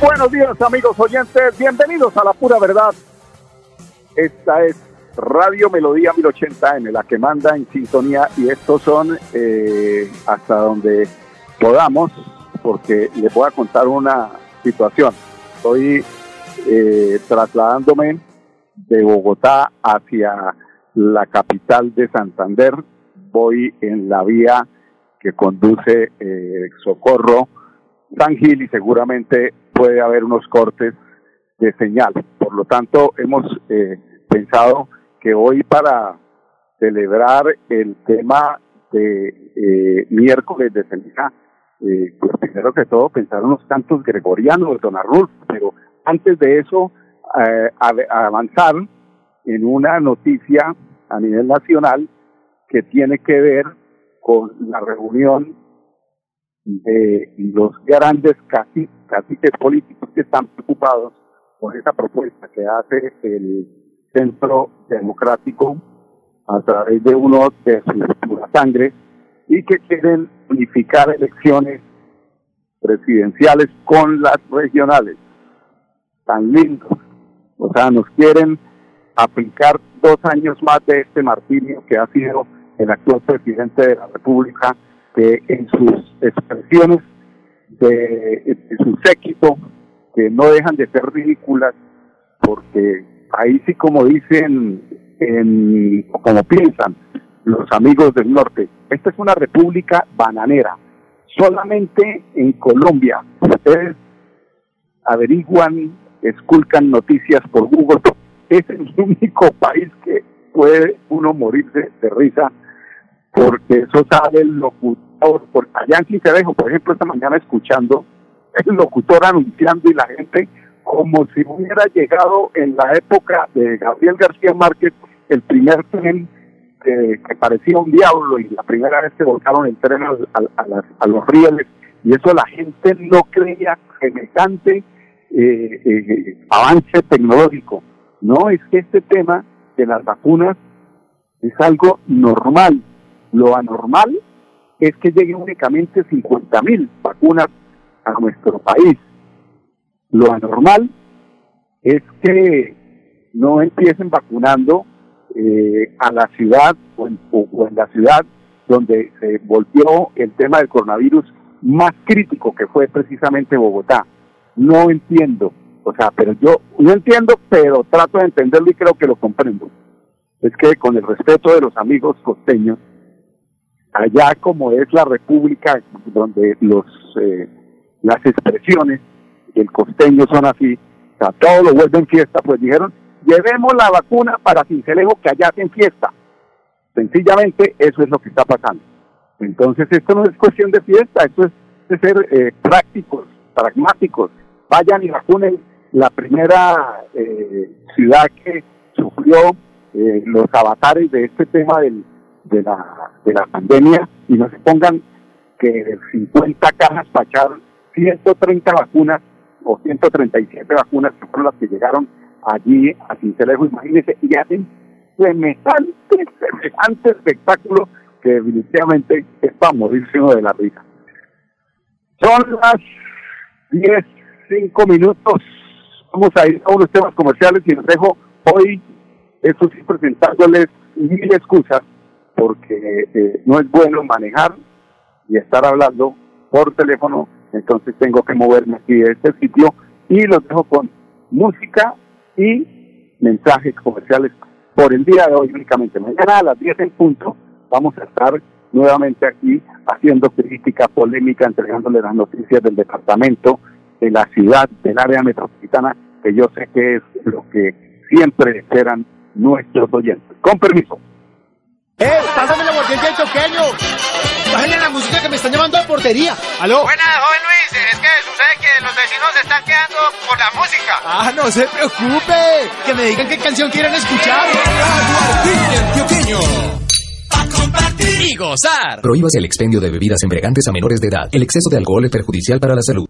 Buenos días amigos oyentes, bienvenidos a la pura verdad. Esta es Radio Melodía 1080M, la que manda en sintonía y estos son eh, hasta donde podamos, porque les voy a contar una situación. Estoy eh, trasladándome de Bogotá hacia la capital de Santander. Voy en la vía que conduce eh, Socorro San Gil y seguramente puede haber unos cortes de señal. Por lo tanto, hemos eh, pensado que hoy para celebrar el tema de eh, miércoles de ceniza, eh, pues primero que todo pensar unos cantos gregorianos de Don Arnulfo, pero antes de eso eh, avanzar en una noticia a nivel nacional que tiene que ver con la reunión de los grandes caciques políticos que están preocupados por esa propuesta que hace el Centro Democrático a través de uno de sus sangre y que quieren unificar elecciones presidenciales con las regionales. Tan lindos. O sea, nos quieren aplicar dos años más de este martirio que ha sido el actual presidente de la República que en sus expresiones de, su séquito, que no dejan de ser ridículas, porque ahí sí como dicen, en, como piensan los amigos del norte, esta es una república bananera. Solamente en Colombia, ustedes averiguan, esculcan noticias por Google, es el único país que puede uno morirse de risa porque eso sabe el locutor, porque allá en Cicerejo, por ejemplo, esta mañana escuchando el locutor anunciando y la gente como si hubiera llegado en la época de Gabriel García Márquez el primer tren que, parecía un diablo y la primera vez que volcaron el tren a, a, los rieles y eso la gente no creía semejante eh, eh, avance tecnológico. No, es que este tema de las vacunas es algo normal, lo anormal es que lleguen únicamente 50 mil vacunas a nuestro país. Lo anormal es que no empiecen vacunando eh, a la ciudad o en, o en la ciudad donde se volvió el tema del coronavirus más crítico que fue precisamente Bogotá. No entiendo, o sea, pero yo no entiendo, pero trato de entenderlo y creo que lo comprendo. Es que con el respeto de los amigos costeños, allá como es la república donde los eh, las expresiones del costeño son así, o sea, todo lo vuelven fiesta, pues dijeron, llevemos la vacuna para Cincelejo que allá hacen fiesta. Sencillamente eso es lo que está pasando. Entonces esto no es cuestión de fiesta, esto es de ser eh, prácticos, pragmáticos. Vayan y vacunen la primera eh, ciudad que sufrió los avatares de este tema del, de la, de la pandemia y no se pongan que de 50 cajas echar 130 vacunas o 137 vacunas que fueron las que llegaron allí a Cincelejo, imagínense, y hacen semejante, semejante espectáculo que definitivamente es para morirse uno de la risa. Son las 10, 5 minutos, vamos a ir a unos temas comerciales y les dejo hoy, eso sí, presentándoles mil excusas porque eh, no es bueno manejar y estar hablando por teléfono, entonces tengo que moverme aquí de este sitio y los dejo con música y mensajes comerciales por el día de hoy únicamente. Mañana a las 10 en punto vamos a estar nuevamente aquí haciendo crítica polémica, entregándole las noticias del departamento, de la ciudad, del área metropolitana, que yo sé que es lo que siempre esperan nuestros oyentes. Con permiso. ¡Eh! ¡Pásame la guardia del choqueño! ¡Bájenle la música que me están llamando a portería! ¡Aló! Buenas, joven Luis. Es que sucede que los vecinos se están quedando por la música. ¡Ah, no se preocupe! Que me digan qué canción quieren escuchar. La guardia del compartir y gozar. Prohíbas el expendio de bebidas embriagantes a menores de edad. El exceso de alcohol es perjudicial para la salud.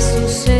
Radio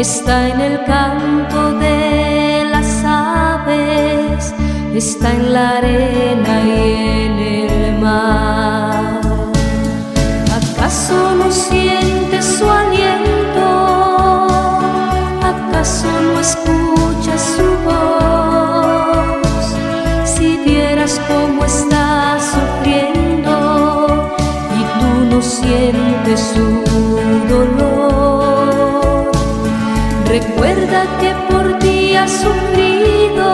está en el canto de las aves, está en la arena y en el mar. ¿Acaso no sientes su aliento? ¿Acaso no escuchas su voz? Si vieras cómo está sufriendo y tú no sientes su sufrido.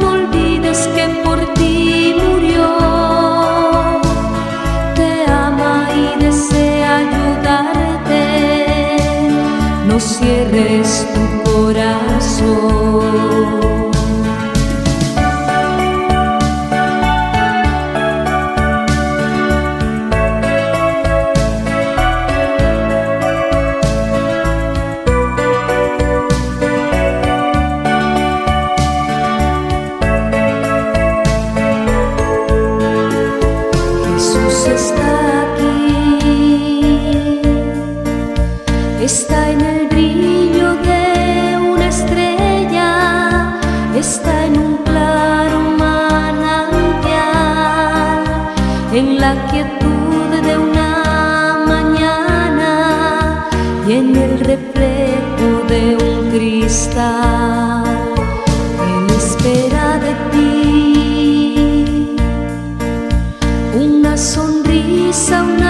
No olvides que por ti murió. Te ama y desea ayudarte. No cierres tu corazón. Radio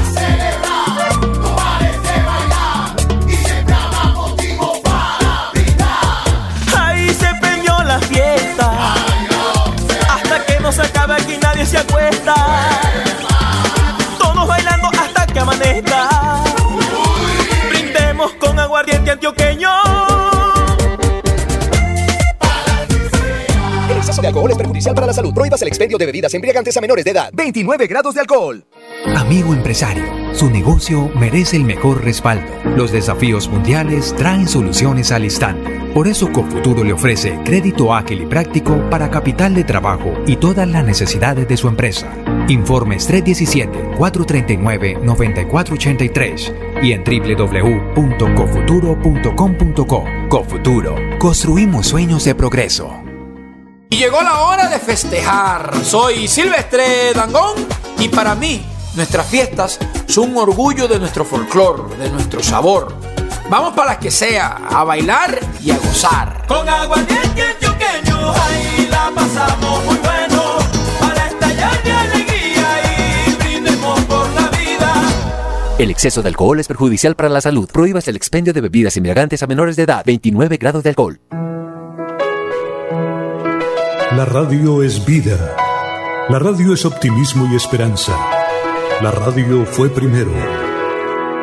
Antioqueño. El exceso de alcohol es perjudicial para la salud. Prohíbas el expendio de bebidas embriagantes a menores de edad. 29 grados de alcohol. Amigo empresario, su negocio merece el mejor respaldo. Los desafíos mundiales traen soluciones al instante Por eso Confuturo le ofrece crédito ágil y práctico para capital de trabajo y todas las necesidades de su empresa. Informes 317-439-9483 y en www.cofuturo.com.co. Cofuturo, construimos sueños de progreso. Y llegó la hora de festejar. Soy Silvestre Dangón y para mí nuestras fiestas son un orgullo de nuestro folclor, de nuestro sabor. Vamos para las que sea, a bailar y a gozar. Con agua choqueño, ahí la pasamos muy bueno. Para estallar de alegría y brindemos por la vida. El exceso de alcohol es perjudicial para la salud. Prohíbas el expendio de bebidas embriagantes a menores de edad. 29 grados de alcohol. La radio es vida. La radio es optimismo y esperanza. La radio fue primero.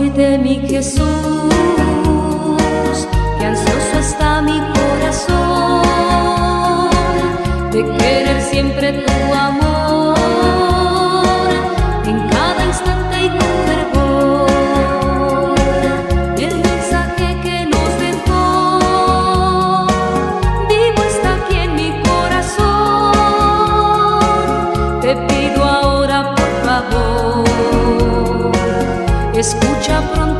Mi Jesús, que ansioso está mi corazón de querer siempre tu amor Escucha pronto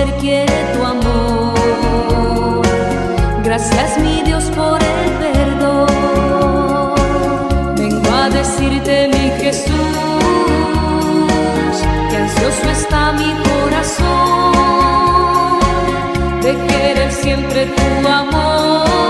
ser quiere tu amor. Gracias, mi Dios, por el perdón. Vengo a decirte, mi Jesús, que ansioso está mi corazón de querer siempre tu amor